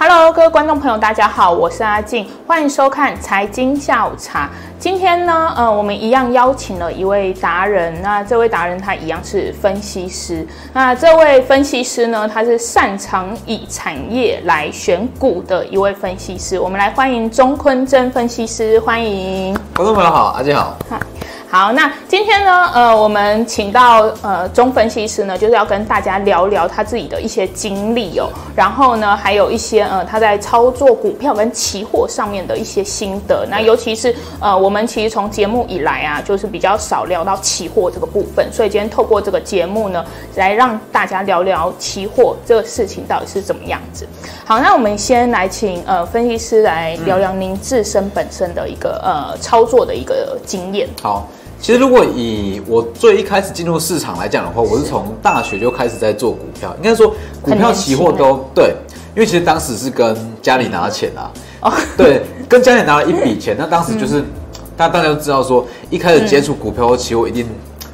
Hello，各位观众朋友，大家好，我是阿静，欢迎收看财经下午茶。今天呢，呃，我们一样邀请了一位达人，那这位达人他一样是分析师。那这位分析师呢，他是擅长以产业来选股的一位分析师。我们来欢迎钟坤真分析师，欢迎。观众朋友好，阿静好。好，那今天呢，呃，我们请到呃中分析师呢，就是要跟大家聊聊他自己的一些经历哦，然后呢，还有一些呃他在操作股票跟期货上面的一些心得。那尤其是呃我们其实从节目以来啊，就是比较少聊到期货这个部分，所以今天透过这个节目呢，来让大家聊聊期货这个事情到底是怎么样子。好，那我们先来请呃分析师来聊聊您自身本身的一个呃操作的一个经验。好。其实，如果以我最一开始进入市场来讲的话，我是从大学就开始在做股票。应该说，股票、期货都对，因为其实当时是跟家里拿钱啊，哦，对，跟家里拿了一笔钱。那当时就是，大家大家都知道说，一开始接触股票和期货一定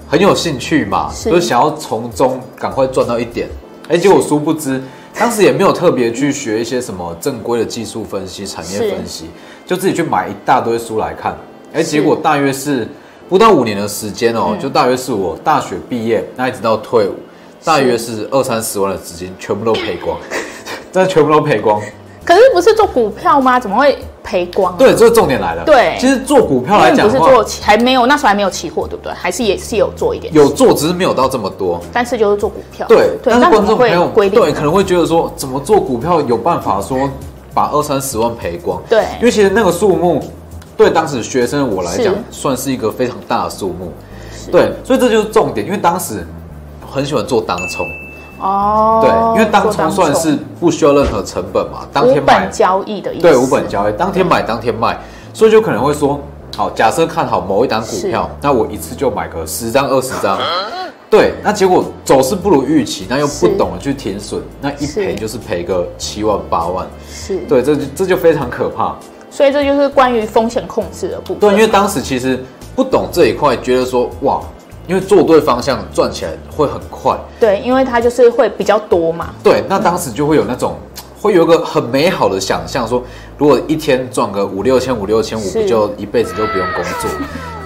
很有兴趣嘛，就是想要从中赶快赚到一点。哎，结果殊不知，当时也没有特别去学一些什么正规的技术分析、产业分析，就自己去买一大堆书来看。哎，结果大约是。不到五年的时间哦，就大约是我大学毕业，那一直到退伍，大约是二三十万的资金全部都赔光，真的全部都赔光。可是不是做股票吗？怎么会赔光？对，这是重点来了。对，其实做股票来讲，不是做还没有那时候还没有期货，对不对？还是也是有做一点？有做，只是没有到这么多。但是就是做股票。对，但是观众朋友对可能会觉得说，怎么做股票有办法说把二三十万赔光？对，因为其实那个数目。对当时学生的我来讲，算是一个非常大的数目，对，所以这就是重点。因为当时很喜欢做当冲，哦，对，因为当冲算是不需要任何成本嘛，当天买交易的意思，对，无本交易，当天买当天卖，所以就可能会说，好，假设看好某一档股票，那我一次就买个十张二十张，对，那结果走势不如预期，那又不懂得去停损，那一赔就是赔个七万八万，是。对，这就这就非常可怕。所以这就是关于风险控制的部分。对，因为当时其实不懂这一块，觉得说哇，因为做对方向赚起来会很快。对，因为它就是会比较多嘛。对，那当时就会有那种，会有一个很美好的想象，说如果一天赚个五六千、五六千五，不就一辈子都不用工作？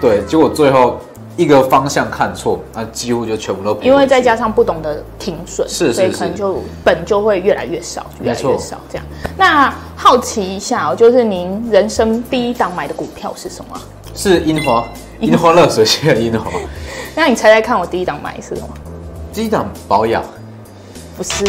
对，结果最后。一个方向看错，那几乎就全部都。因为再加上不懂得停损，是，是，是，所以可能就本就会越来越少，越来越少这样。那好奇一下哦，就是您人生第一档买的股票是什么？是樱花，樱花热水器的樱花。那你猜猜看，我第一档买是什么？第一档保养？不是，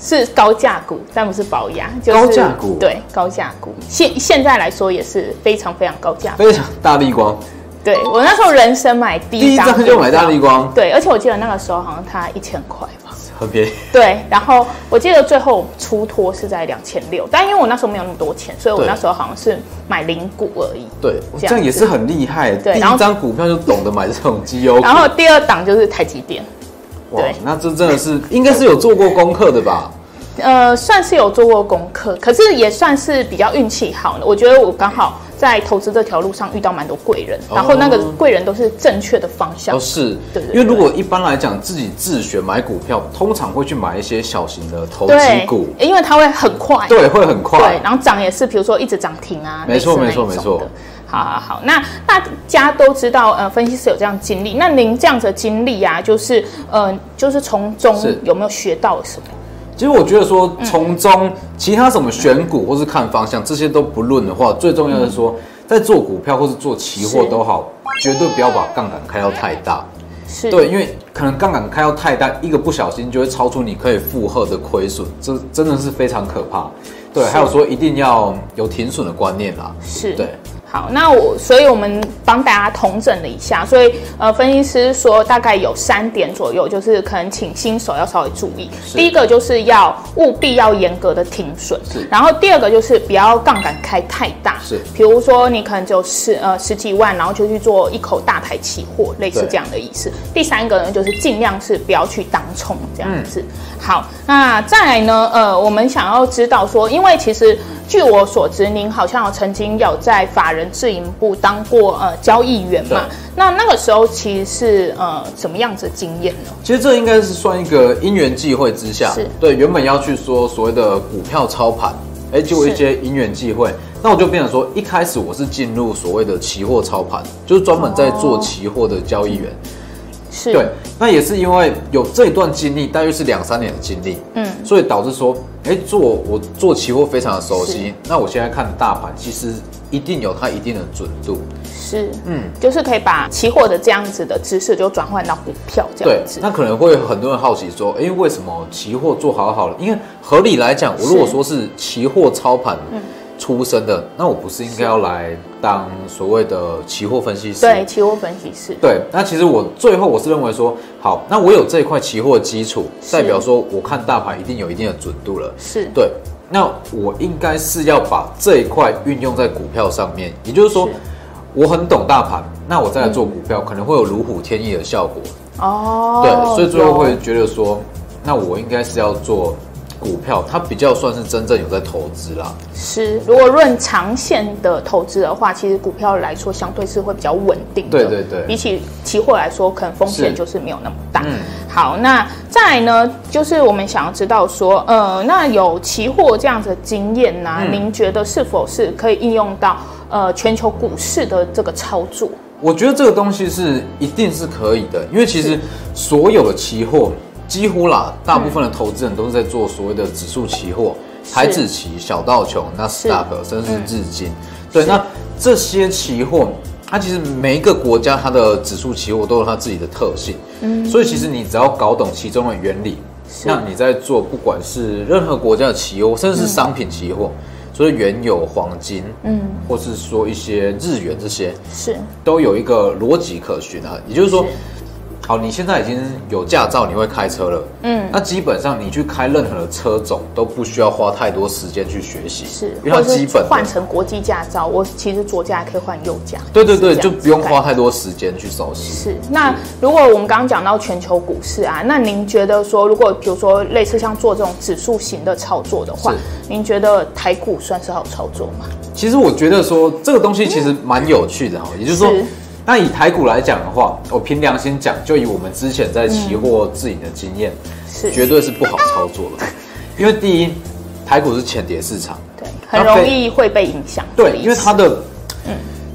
是高价股，但不是保养。就是、高价股？对，高价股。现现在来说也是非常非常高价，非常大力光。对，我那时候人生买第一张就买大立光，对，而且我记得那个时候好像它一千块吧，很便宜。对，然后我记得最后出脱是在两千六，但因为我那时候没有那么多钱，所以我那时候好像是买零股而已。对，这样，这样也是很厉害。对，第一张股票就懂得买这种绩优。然后第二档就是台积电。对，那这真的是应该是有做过功课的吧？呃，算是有做过功课，可是也算是比较运气好的。我觉得我刚好。在投资这条路上遇到蛮多贵人，然后那个贵人都是正确的方向。哦，是，对，因为如果一般来讲自己自学买股票，通常会去买一些小型的投机股，因为它会很快，对，会很快，对，然后涨也是，比如说一直涨停啊，没错，没错，没错。好好好，那大家都知道，呃，分析师有这样经历，那您这样子的经历啊，就是，呃，就是从中有没有学到什么？其实我觉得说，从中其他什么选股或是看方向这些都不论的话，最重要的是说，在做股票或是做期货都好，绝对不要把杠杆开到太大。是，对，因为可能杠杆开到太大，一个不小心就会超出你可以负荷的亏损，这真的是非常可怕。对，还有说一定要有停损的观念啦。是，对。好，那我，所以我们帮大家统整了一下，所以呃，分析师说大概有三点左右，就是可能请新手要稍微注意。第一个就是要务必要严格的停损，是。然后第二个就是不要杠杆开太大，是。比如说你可能就十呃十几万，然后就去做一口大台期货，类似这样的意思。第三个呢，就是尽量是不要去当冲这样子。嗯。好，那再来呢，呃，我们想要知道说，因为其实。据我所知，您好像有曾经有在法人自营部当过呃交易员嘛？那那个时候其实是呃什么样子的经验呢？其实这应该是算一个因缘际会之下，是对原本要去说所谓的股票操盘，哎，就有一些因缘际会，那我就变成说，一开始我是进入所谓的期货操盘，就是专门在做期货的交易员。是对，那也是因为有这一段经历，大约是两三年的经历，嗯，所以导致说，哎，做我做期货非常的熟悉。那我现在看大盘，其实一定有它一定的准度。是，嗯，就是可以把期货的这样子的知识就转换到股票这样子。对，那可能会很多人好奇说，哎，为什么期货做好好了？因为合理来讲，我如果说是期货操盘，嗯。出身的，那我不是应该要来当所谓的期货分析师？对，期货分析师。对，那其实我最后我是认为说，好，那我有这一块期货基础，代表说我看大盘一定有一定的准度了。是对，那我应该是要把这一块运用在股票上面，也就是说，我很懂大盘，那我再来做股票，可能会有如虎添翼的效果。哦，对，所以最后会觉得说，那我应该是要做。股票它比较算是真正有在投资啦。是，如果论长线的投资的话，其实股票来说相对是会比较稳定的。对对对。比起期货来说，可能风险就是没有那么大。嗯。好，那再来呢，就是我们想要知道说，呃，那有期货这样子的经验呢、啊嗯，您觉得是否是可以应用到呃全球股市的这个操作？我觉得这个东西是一定是可以的，因为其实所有的期货。几乎啦，大部分的投资人都是在做所谓的指数期货、台指期、小道琼、纳斯达克，甚至是日经。对，那这些期货，它其实每一个国家它的指数期货都有它自己的特性。嗯，所以其实你只要搞懂其中的原理，那你在做不管是任何国家的期货，甚至是商品期货，所以原油、黄金，嗯，或是说一些日元这些，是。都有一个逻辑可循啊。也就是说。好，你现在已经有驾照，你会开车了。嗯，那基本上你去开任何的车种都不需要花太多时间去学习，是，因为它基本换成国际驾照，我其实左驾还可以换右驾。对对对，就不用花太多时间去熟悉。是，那如果我们刚刚讲到全球股市啊，那您觉得说，如果比如说类似像做这种指数型的操作的话，您觉得台股算是好操作吗？其实我觉得说这个东西其实蛮有趣的哈，也就是说。那以台股来讲的话，我凭良心讲，就以我们之前在期货自营的经验，是绝对是不好操作的。因为第一，台股是浅碟市场，对，很容易会被影响。对，因为它的，嗯，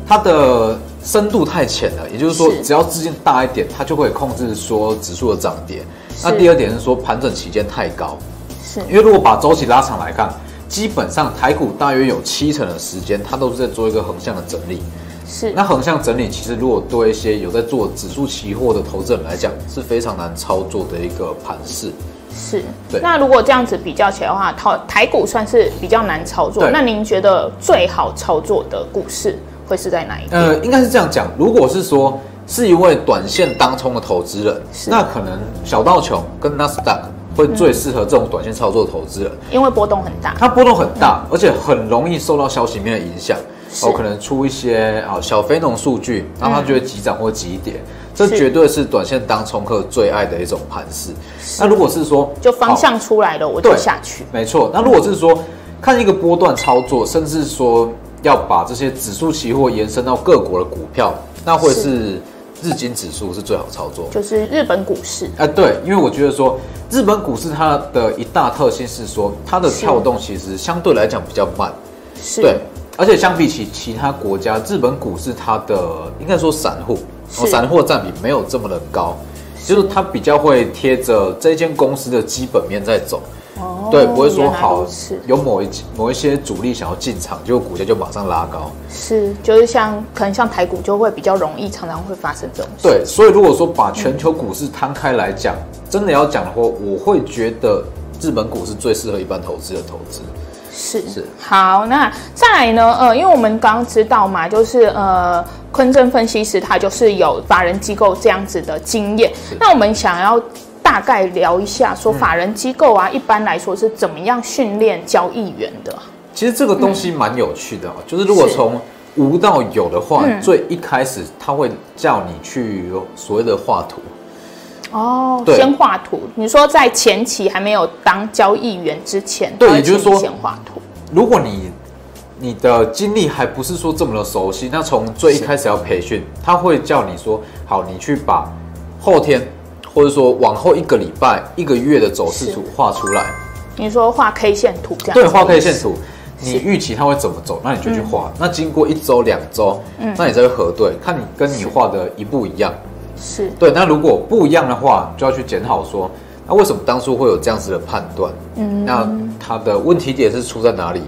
它的深度太浅了。也就是说，只要资金大一点，它就会控制说指数的涨跌。那第二点是说，盘整期间太高，是因为如果把周期拉长来看，基本上台股大约有七成的时间，它都是在做一个横向的整理。是，那横向整理其实如果对一些有在做指数期货的投资人来讲，是非常难操作的一个盘势。是，对。那如果这样子比较起来的话，台台股算是比较难操作。那您觉得最好操作的股市会是在哪一个？呃，应该是这样讲，如果是说是一位短线当冲的投资人，那可能小道琼跟纳斯达克会最适合这种短线操作的投资人，因为波动很大。它波动很大，而且很容易受到消息面的影响。哦，可能出一些啊小非农数据，然后它就会急涨或急跌，这绝对是短线当冲客最爱的一种盘势。那如果是说就方向出来了，我就下去。没错。那如果是说看一个波段操作，甚至说要把这些指数期货延伸到各国的股票，那会是日经指数是最好操作，就是日本股市。哎，对，因为我觉得说日本股市它的一大特性是说它的跳动其实相对来讲比较慢，是对。而且相比起其他国家，日本股市它的应该说散户，哦，散户占比没有这么的高，就是它比较会贴着这间公司的基本面在走，哦，对，不会说好有某一某一些主力想要进场，结果股价就马上拉高，是，就是像可能像台股就会比较容易，常常会发生这种事。对，所以如果说把全球股市摊开来讲，嗯，真的要讲的话，我会觉得日本股市最适合一般投资的投资。是是好，那再来呢？呃，因为我们刚刚知道嘛，就是呃，坤正分析师他就是有法人机构这样子的经验。那我们想要大概聊一下，说法人机构啊，嗯、一般来说是怎么样训练交易员的？其实这个东西蛮有趣的、嗯，就是如果从无到有的话，最一开始他会叫你去所谓的画图。哦，先画图。你说在前期还没有当交易员之前，对，也就是说先画图。如果你你的经历还不是说这么的熟悉，那从最一开始要培训，他会叫你说，好，你去把后天或者说往后一个礼拜、一个月的走势图画出来。你说画 K 线图这样？对，画 K 线图。你预期它会怎么走，那你就去画。嗯、那经过一周、两周，嗯，那你再去核对，看你跟你画的一不一样。是对。那如果不一样的话，就要去检讨说，那为什么当初会有这样子的判断？嗯，那它的问题点是出在哪里？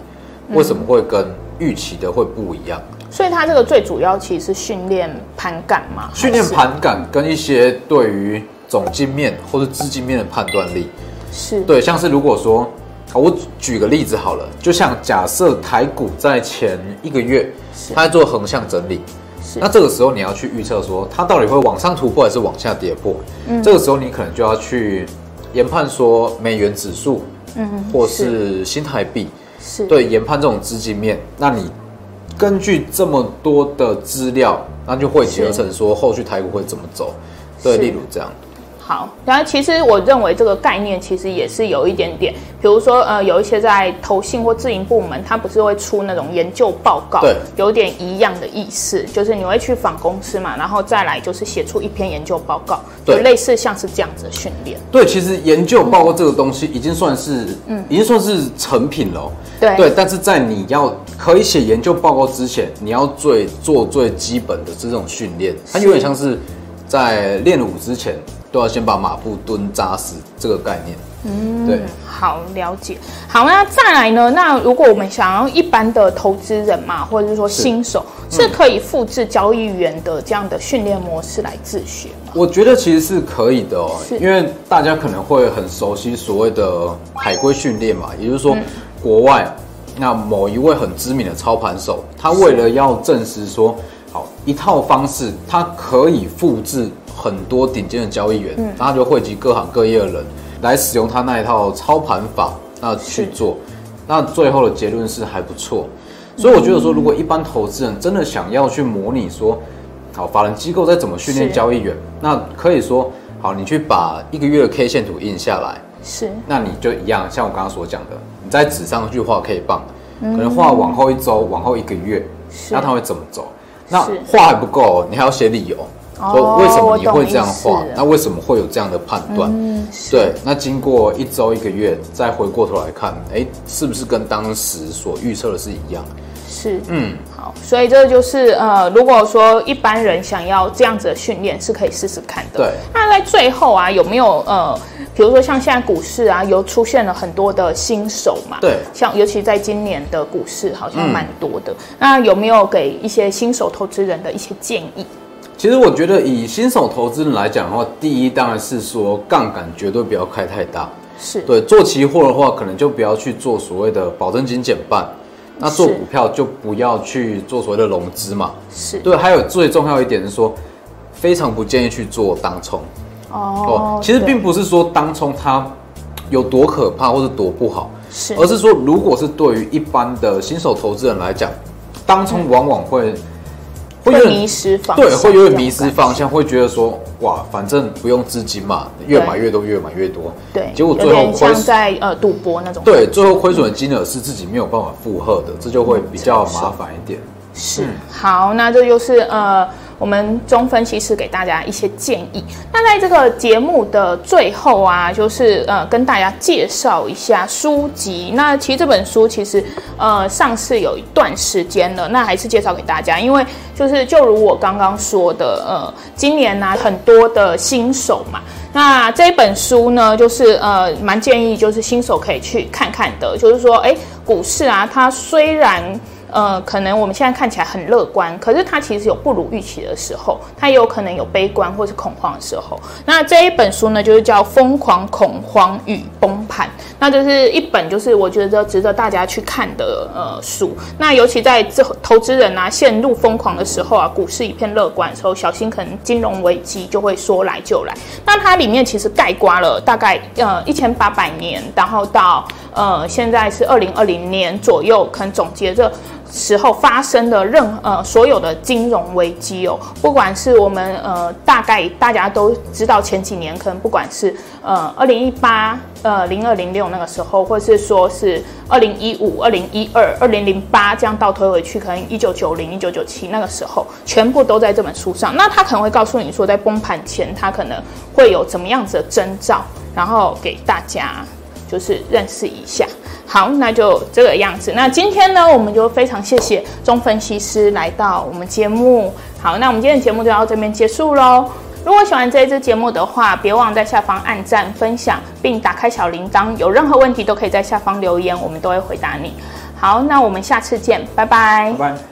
为什么会跟预期的会不一样？所以它这个最主要其实是训练盘感嘛，训练盘感跟一些对于总经面或者资金面的判断力，是对。像是如果说，我举个例子好了，就像假设台股在前一个月，它在做横向整理，是。那这个时候你要去预测说，它到底会往上突破还是往下跌破？嗯，这个时候你可能就要去研判说美元指数，嗯，或是新台币，是对研判这种资金面，那你。根据这么多的资料，那就会结合成说后续台股会怎么走，对，例如这样。好，然后其实我认为这个概念其实也是有一点点，比如说呃，有一些在投信或自营部门，它不是会出那种研究报告，对，有点一样的意思，就是你会去访公司嘛，然后再来就是写出一篇研究报告，对，类似像是这样子的训练。对，其实研究报告这个东西已经算是，嗯，已经算是成品了。对对，但是在你要可以写研究报告之前，你要最做最基本的这种训练，它有点像是在练武之前都要先把马步蹲扎实这个概念。嗯，对，好了解。好，那再来呢？那如果我们想要一般的投资人嘛，或者是说新手，是，嗯、是可以复制交易员的这样的训练模式来自学吗？我觉得其实是可以的哦，因为大家可能会很熟悉所谓的海龟训练嘛，也就是说。嗯国外那某一位很知名的操盘手，他为了要证实说，好一套方式，他可以复制很多顶尖的交易员，嗯，他就汇集各行各业的人来使用他那一套操盘法，那去做，那最后的结论是还不错。所以我觉得说，如果一般投资人真的想要去模拟说，好法人机构在怎么训练交易员，那可以说，好你去把一个月的 K 线图印下来，是，那你就一样，像我刚刚所讲的。你在纸上去画 K 棒，可能画往后一周、往后一个月，那它会怎么走？那画还不够，你还要写理由，说为什么你会这样画？那为什么会有这样的判断？对，那经过一周、一个月，再回过头来看，哎，是不是跟当时所预测的是一样？是，嗯，好，所以这就是呃，如果说一般人想要这样子的训练，是可以试试看的。对，那在最后啊，有没有呃，比如说像现在股市啊，有出现了很多的新手嘛？对，像尤其在今年的股市好像蛮多的。嗯、那有没有给一些新手投资人的一些建议？其实我觉得以新手投资人来讲的话，第一当然是说杠杆绝对不要开太大。是对，做期货的话，可能就不要去做所谓的保证金减半。那做股票就不要去做所谓的融资嘛，是对。还有最重要一点是说，非常不建议去做当冲哦。其实并不是说当冲它有多可怕或者多不好，是，而是说如果是对于一般的新手投资人来讲，当冲往往会。会迷失方向，对，会有点迷失方向，会觉得说，哇，反正不用资金嘛，越买越多，越买越多，对，结果最后像在呃赌博那种，对，最后亏损的金额是自己没有办法负荷的，这就会比较麻烦一点。是，好，那这就是呃。我们中分析师给大家一些建议。那在这个节目的最后啊，就是呃跟大家介绍一下书籍。那其实这本书其实呃上市有一段时间了，那还是介绍给大家，因为就是就如我刚刚说的，呃，今年呢、很多的新手嘛，那这本书呢就是呃蛮建议就是新手可以去看看的，就是说哎股市啊，它虽然。呃，可能我们现在看起来很乐观，可是它其实有不如预期的时候，它也有可能有悲观或是恐慌的时候。那这一本书呢，就是叫《疯狂恐慌与崩盘》，那这是一本就是我觉得值得大家去看的呃书。那尤其在这投资人啊陷入疯狂的时候啊，股市一片乐观的时候，小心可能金融危机就会说来就来。那它里面其实概括了大概呃一千八百年，然后到呃现在是二零二零年左右，可能总结这。时候发生的任呃所有的金融危机哦，不管是我们呃大概大家都知道前几年可能不管是呃二零一八呃零二零六那个时候，或是说是二零一五二零一二二零零八这样倒推回去，可能一九九零一九九七那个时候，全部都在这本书上。那他可能会告诉你说，在崩盘前他可能会有怎么样子的征兆，然后给大家。就是认识一下。好，那就这个样子。那今天呢，我们就非常谢谢钟分析师来到我们节目。好，那我们今天的节目就到这边结束喽。如果喜欢这一支节目的话，别忘在下方按赞、分享，并打开小铃铛。有任何问题都可以在下方留言，我们都会回答你。好，那我们下次见，拜拜。拜拜。